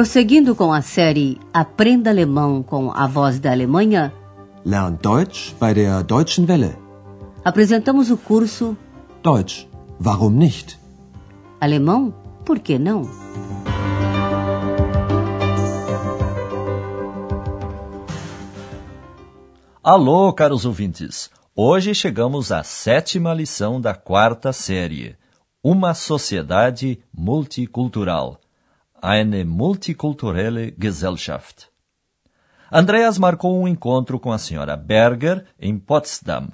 Prosseguindo com a série Aprenda Alemão com a Voz da Alemanha, Lern Deutsch bei der Deutschen Welle. apresentamos o curso Deutsch, warum nicht? Alemão, por que não? Alô, caros ouvintes! Hoje chegamos à sétima lição da quarta série. Uma sociedade multicultural. Eine multikulturelle Gesellschaft. Andreas marcou um encontro com a senhora Berger em Potsdam.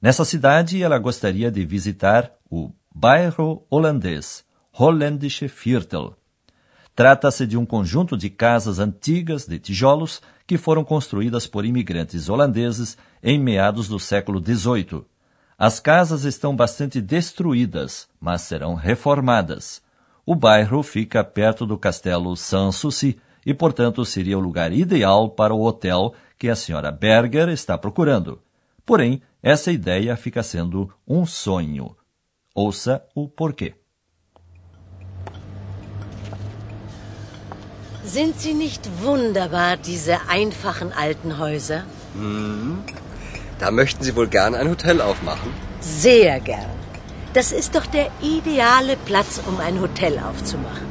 Nessa cidade, ela gostaria de visitar o bairro holandês, Holländische Viertel. Trata-se de um conjunto de casas antigas de tijolos que foram construídas por imigrantes holandeses em meados do século XVIII. As casas estão bastante destruídas, mas serão reformadas. O bairro fica perto do castelo Sanssouci e, portanto, seria o lugar ideal para o hotel que a senhora Berger está procurando. Porém, essa ideia fica sendo um sonho. Ouça o porquê. Sind sie nicht wunderbar, diese einfachen alten Häuser? Da möchten Sie wohl gern ein Hotel aufmachen? Sehr gern. Das ist doch der ideale Platz, um ein Hotel aufzumachen.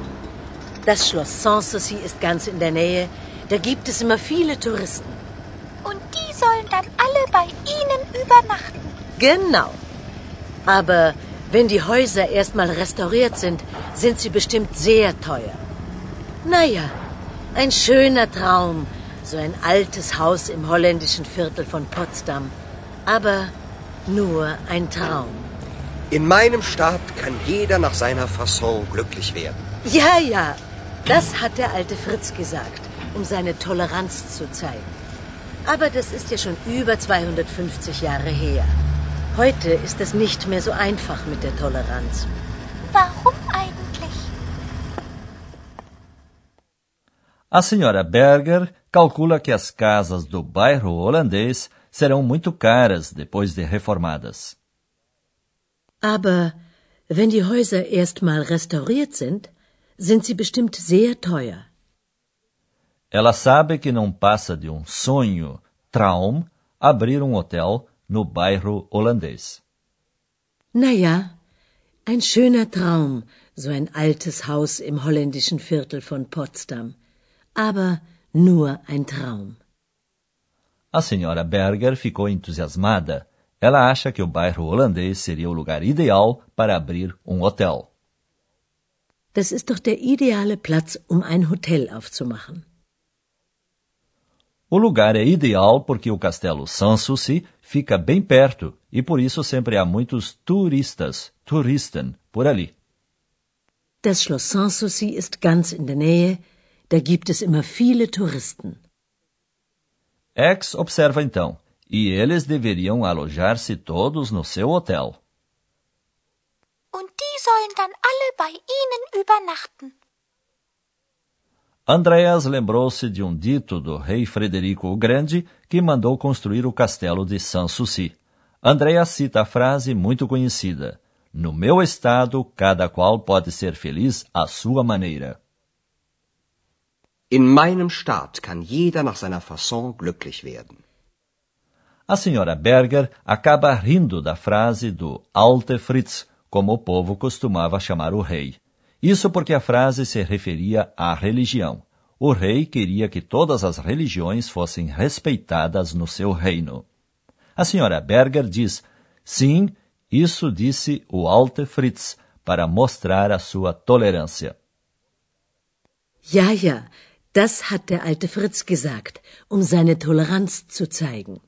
Das Schloss Sanssouci ist ganz in der Nähe. Da gibt es immer viele Touristen. Und die sollen dann alle bei Ihnen übernachten. Genau. Aber wenn die Häuser erstmal restauriert sind, sind sie bestimmt sehr teuer. Naja, ein schöner Traum, so ein altes Haus im holländischen Viertel von Potsdam. Aber nur ein Traum. In meinem Staat kann jeder nach seiner Fasson glücklich werden. Ja, ja, das hat der alte Fritz gesagt, um seine Toleranz zu zeigen. Aber das ist ja schon über 250 Jahre her. Heute ist es nicht mehr so einfach mit der Toleranz. Warum eigentlich? A senhora Berger calcula que as casas do bairro holandês serão muito caras depois de reformadas. Aber wenn die Häuser erstmal restauriert sind, sind sie bestimmt sehr teuer. Ela sabe que não passa de um sonho, Traum, abrir um hotel no bairro holandês. Naja, ein schöner Traum, so ein altes Haus im holländischen Viertel von Potsdam. Aber nur ein Traum. A senhora Berger ficou entusiasmada. Ela acha que o bairro holandês seria o lugar ideal para abrir um hotel. Das ist doch der ideale Platz, um ein Hotel aufzumachen. O lugar é ideal porque o castelo Sanssouci fica bem perto e por isso sempre há muitos turistas, Touristen, por ali. Das Schloss Sanssouci ist ganz in der Nähe. Da gibt es immer viele Touristen. X observa então, e eles deveriam alojar-se todos no seu hotel. Und die sollen dann alle bei Ihnen übernachten. Andreas lembrou-se de um dito do rei Frederico o Grande que mandou construir o castelo de Sanssouci. Andreas cita a frase muito conhecida: No meu estado, cada qual pode ser feliz à sua maneira. In meinem Staat kann jeder nach seiner Fasson glücklich werden. A senhora Berger acaba rindo da frase do Alte Fritz, como o povo costumava chamar o rei. Isso porque a frase se referia à religião. O rei queria que todas as religiões fossem respeitadas no seu reino. A senhora Berger diz: sim, isso disse o Alte Fritz, para mostrar a sua tolerância. Ja, ja, das hat der alte Fritz gesagt, um seine Toleranz zu zeigen.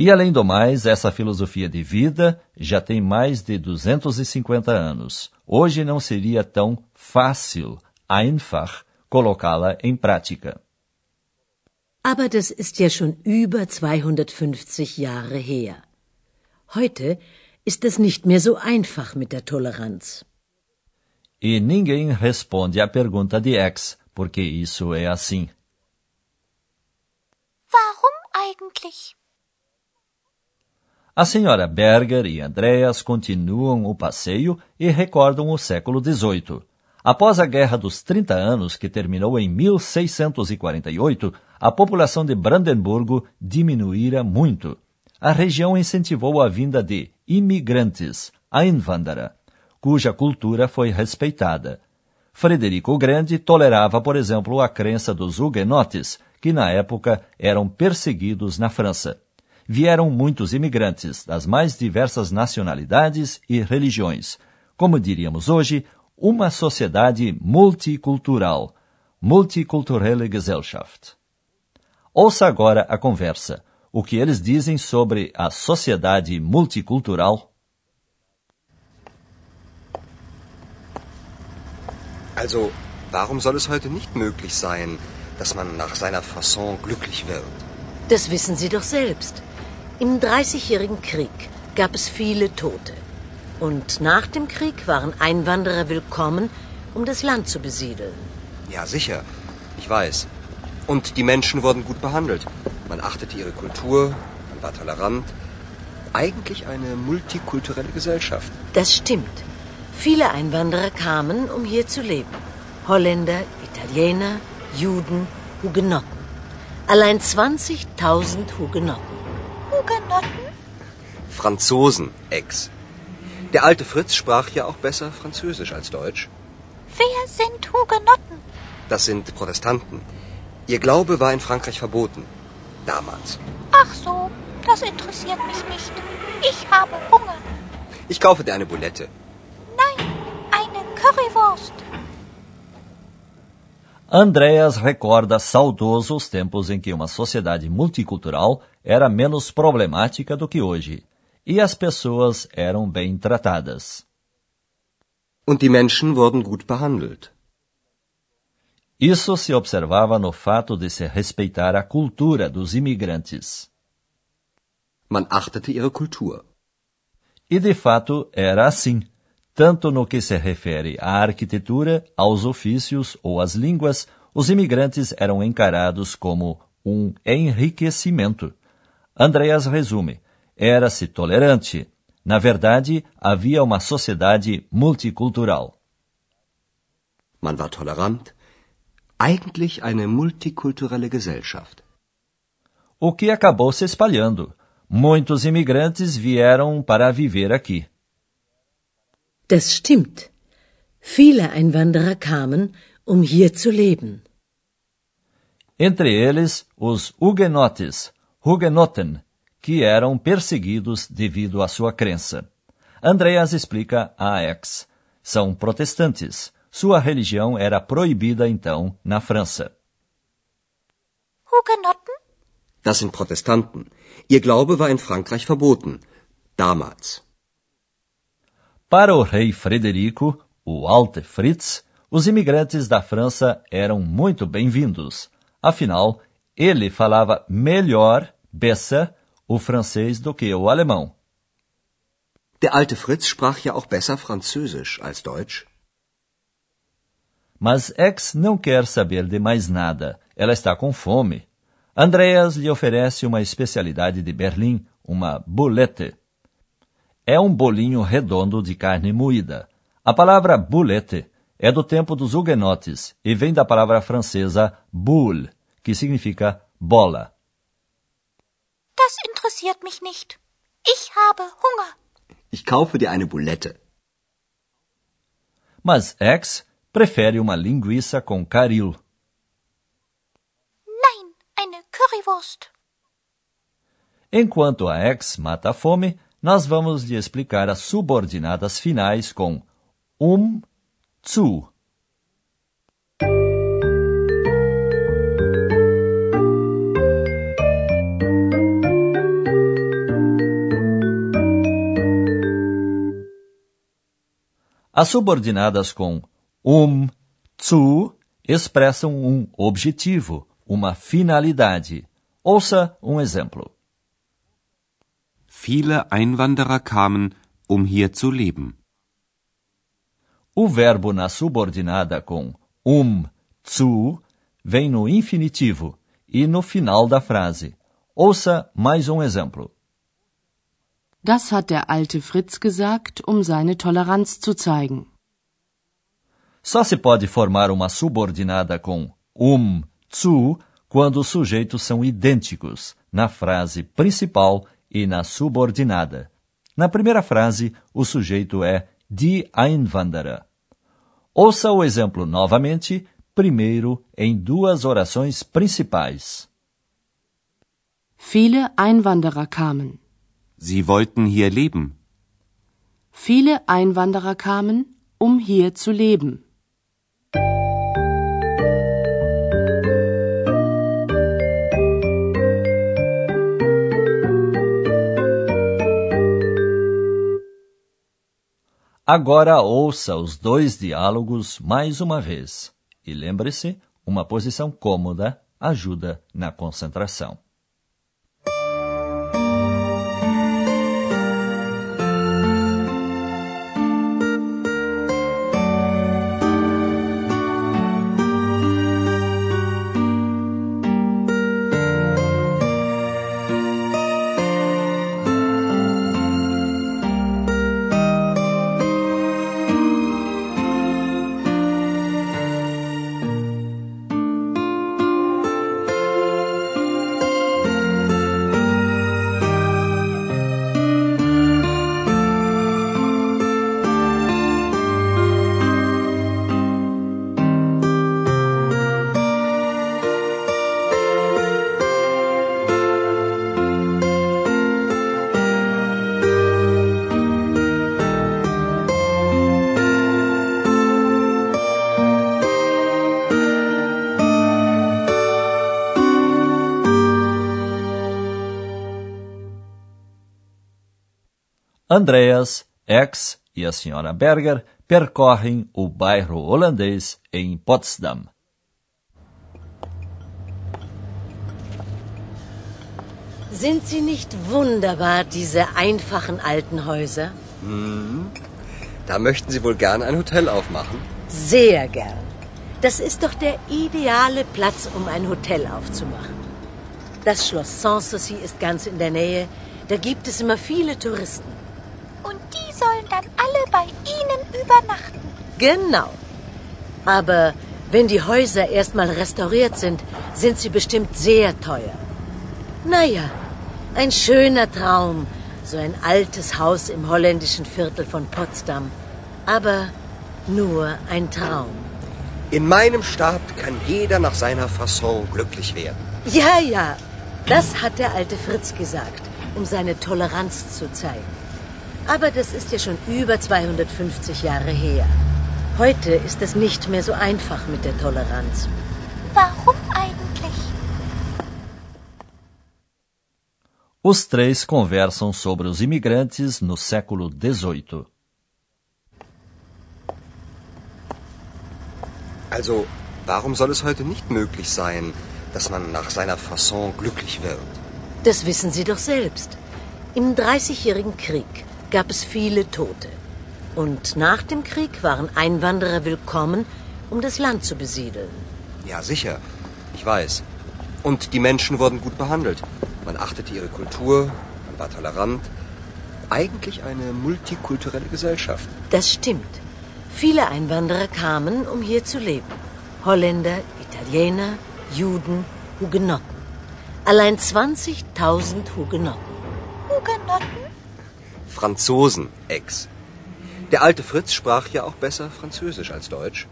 E além do mais, essa filosofia de vida já tem mais de 250 anos. Hoje não seria tão fácil, einfach, colocá-la em prática. Aber das ist ja schon über 250 Jahre her. Heute ist es nicht mehr so einfach mit der Toleranz. E ninguém responde à pergunta de X, porque isso é assim. Warum eigentlich? A senhora Berger e Andreas continuam o passeio e recordam o século XVIII. Após a Guerra dos 30 Anos, que terminou em 1648, a população de Brandemburgo diminuíra muito. A região incentivou a vinda de imigrantes, Einwanderer, cuja cultura foi respeitada. Frederico o Grande tolerava, por exemplo, a crença dos huguenotes, que na época eram perseguidos na França. Vieram muitos imigrantes das mais diversas nacionalidades e religiões. Como diríamos hoje, uma sociedade multicultural, multikulturelle Gesellschaft. Ouça agora a conversa. O que eles dizem sobre a sociedade multicultural? Also, warum soll es heute nicht möglich sein, dass man nach seiner Fasson glücklich wird? Das wissen Sie doch selbst. Im Dreißigjährigen Krieg gab es viele Tote. Und nach dem Krieg waren Einwanderer willkommen, um das Land zu besiedeln. Ja, sicher. Ich weiß. Und die Menschen wurden gut behandelt. Man achtete ihre Kultur, man war tolerant. Eigentlich eine multikulturelle Gesellschaft. Das stimmt. Viele Einwanderer kamen, um hier zu leben. Holländer, Italiener, Juden, Hugenotten. Allein 20.000 Hugenotten. Hugenotten? Franzosen, Ex. Der alte Fritz sprach ja auch besser Französisch als Deutsch. Wer sind Hugenotten? Das sind Protestanten. Ihr Glaube war in Frankreich verboten. Damals. Ach so, das interessiert mich nicht. Ich habe Hunger. Ich kaufe dir eine Boulette. Nein, eine Currywurst. Andreas recorda saudoso os tempos em que uma sociedade multicultural era menos problemática do que hoje e as pessoas eram bem tratadas. Und die Menschen wurden gut behandelt. Isso se observava no fato de se respeitar a cultura dos imigrantes. Man achtete ihre Kultur. E de fato era assim, tanto no que se refere à arquitetura, aos ofícios ou às línguas, os imigrantes eram encarados como um enriquecimento. Andreas resume: era-se tolerante. Na verdade, havia uma sociedade multicultural. Man war tolerant. Eigentlich eine multikulturelle Gesellschaft. O que acabou se espalhando. Muitos imigrantes vieram para viver aqui. Das stimmt. Viele Einwanderer kamen, um hier zu leben. Entre eles, os Huguenotes, Hugenotten, que eram perseguidos devido à sua crença. Andreas explica a Aix. São protestantes. Sua religião era proibida então na França. Hugenotten? Das sind Protestanten. Ihr Glaube war in Frankreich verboten. Damals. Para o rei Frederico, o Alte Fritz, os imigrantes da França eram muito bem-vindos. Afinal, ele falava melhor, besser, o francês do que o alemão. Der alte Fritz sprach ja auch besser Französisch als Deutsch. Mas X não quer saber de mais nada. Ela está com fome. Andreas lhe oferece uma especialidade de Berlim, uma boulette. É um bolinho redondo de carne moída. A palavra boulette é do tempo dos huguenotes e vem da palavra francesa boule, que significa bola. Das interessiert mich nicht. Ich habe Hunger. Ich kaufe dir eine Boulette. Mas X prefere uma linguiça com caril. Nein, eine Currywurst. Enquanto a X mata a fome, nós vamos lhe explicar as subordinadas finais com um, zu. As subordinadas com um, zu expressam um objetivo, uma finalidade. Ouça um exemplo. Viele Einwanderer kamen, um hier zu leben. O verbo na subordinada com um, zu vem no infinitivo e no final da frase. Ouça mais um exemplo. Das hat der alte Fritz gesagt, um seine Toleranz zu zeigen. Só se pode formar uma subordinada com um, zu, quando os sujeitos são idênticos, na frase principal e na subordinada. Na primeira frase, o sujeito é die Einwanderer. Ouça o exemplo novamente, primeiro em duas orações principais. Viele Einwanderer kamen. Sie wollten hier leben. Viele Einwanderer kamen, um hier zu leben. Agora ouça os dois diálogos mais uma vez. E lembre-se, uma posição cômoda ajuda na concentração. Andreas, Ex e a senhora Berger percorrem o bairro holandês em Potsdam. Sind sie nicht wunderbar, diese einfachen alten Häuser? Hm. Da möchten Sie wohl gern ein Hotel aufmachen? Sehr gern. Das ist doch der ideale Platz, um ein Hotel aufzumachen. Das Schloss Sanssouci ist ganz in der Nähe. Da gibt es immer viele Touristen. Und die sollen dann alle bei Ihnen übernachten. Genau. Aber wenn die Häuser erstmal restauriert sind, sind sie bestimmt sehr teuer. Naja, ein schöner Traum, so ein altes Haus im holländischen Viertel von Potsdam. Aber nur ein Traum. In meinem Staat kann jeder nach seiner Fasson glücklich werden. Ja, ja, das hat der alte Fritz gesagt, um seine Toleranz zu zeigen. Aber das ist ja schon über 250 Jahre her. Heute ist es nicht mehr so einfach mit der Toleranz. Warum eigentlich? Os três conversam sobre os imigrantes no século XVIII. Also, warum soll es heute nicht möglich sein, dass man nach seiner Fasson glücklich wird? Das wissen Sie doch selbst. Im Dreißigjährigen Krieg gab es viele Tote. Und nach dem Krieg waren Einwanderer willkommen, um das Land zu besiedeln. Ja, sicher. Ich weiß. Und die Menschen wurden gut behandelt. Man achtete ihre Kultur, man war tolerant. Eigentlich eine multikulturelle Gesellschaft. Das stimmt. Viele Einwanderer kamen, um hier zu leben. Holländer, Italiener, Juden, Hugenotten. Allein 20.000 Hugenotten. Hugenotten? Franzosen, Ex. Der alte Fritz sprach ja auch besser Französisch als Deutsch.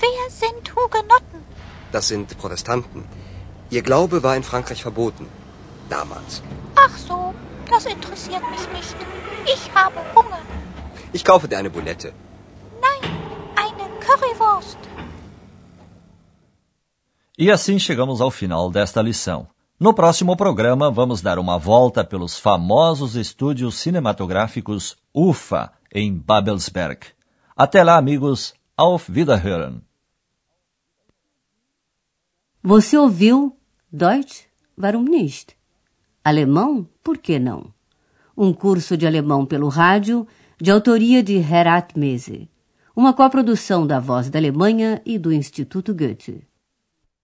Wer sind Hugenotten? Das sind Protestanten. Ihr Glaube war in Frankreich verboten. Damals. Ach so, das interessiert mich nicht. Ich habe Hunger. Ich kaufe dir eine Boulette. Nein, eine Currywurst. E assim chegamos ao final desta lição. No próximo programa, vamos dar uma volta pelos famosos estúdios cinematográficos UFA, em Babelsberg. Até lá, amigos. Auf Wiederhören. Você ouviu Deutsch? Warum nicht? Alemão? Por que não? Um curso de alemão pelo rádio, de autoria de Herat Mese. Uma coprodução da Voz da Alemanha e do Instituto Goethe.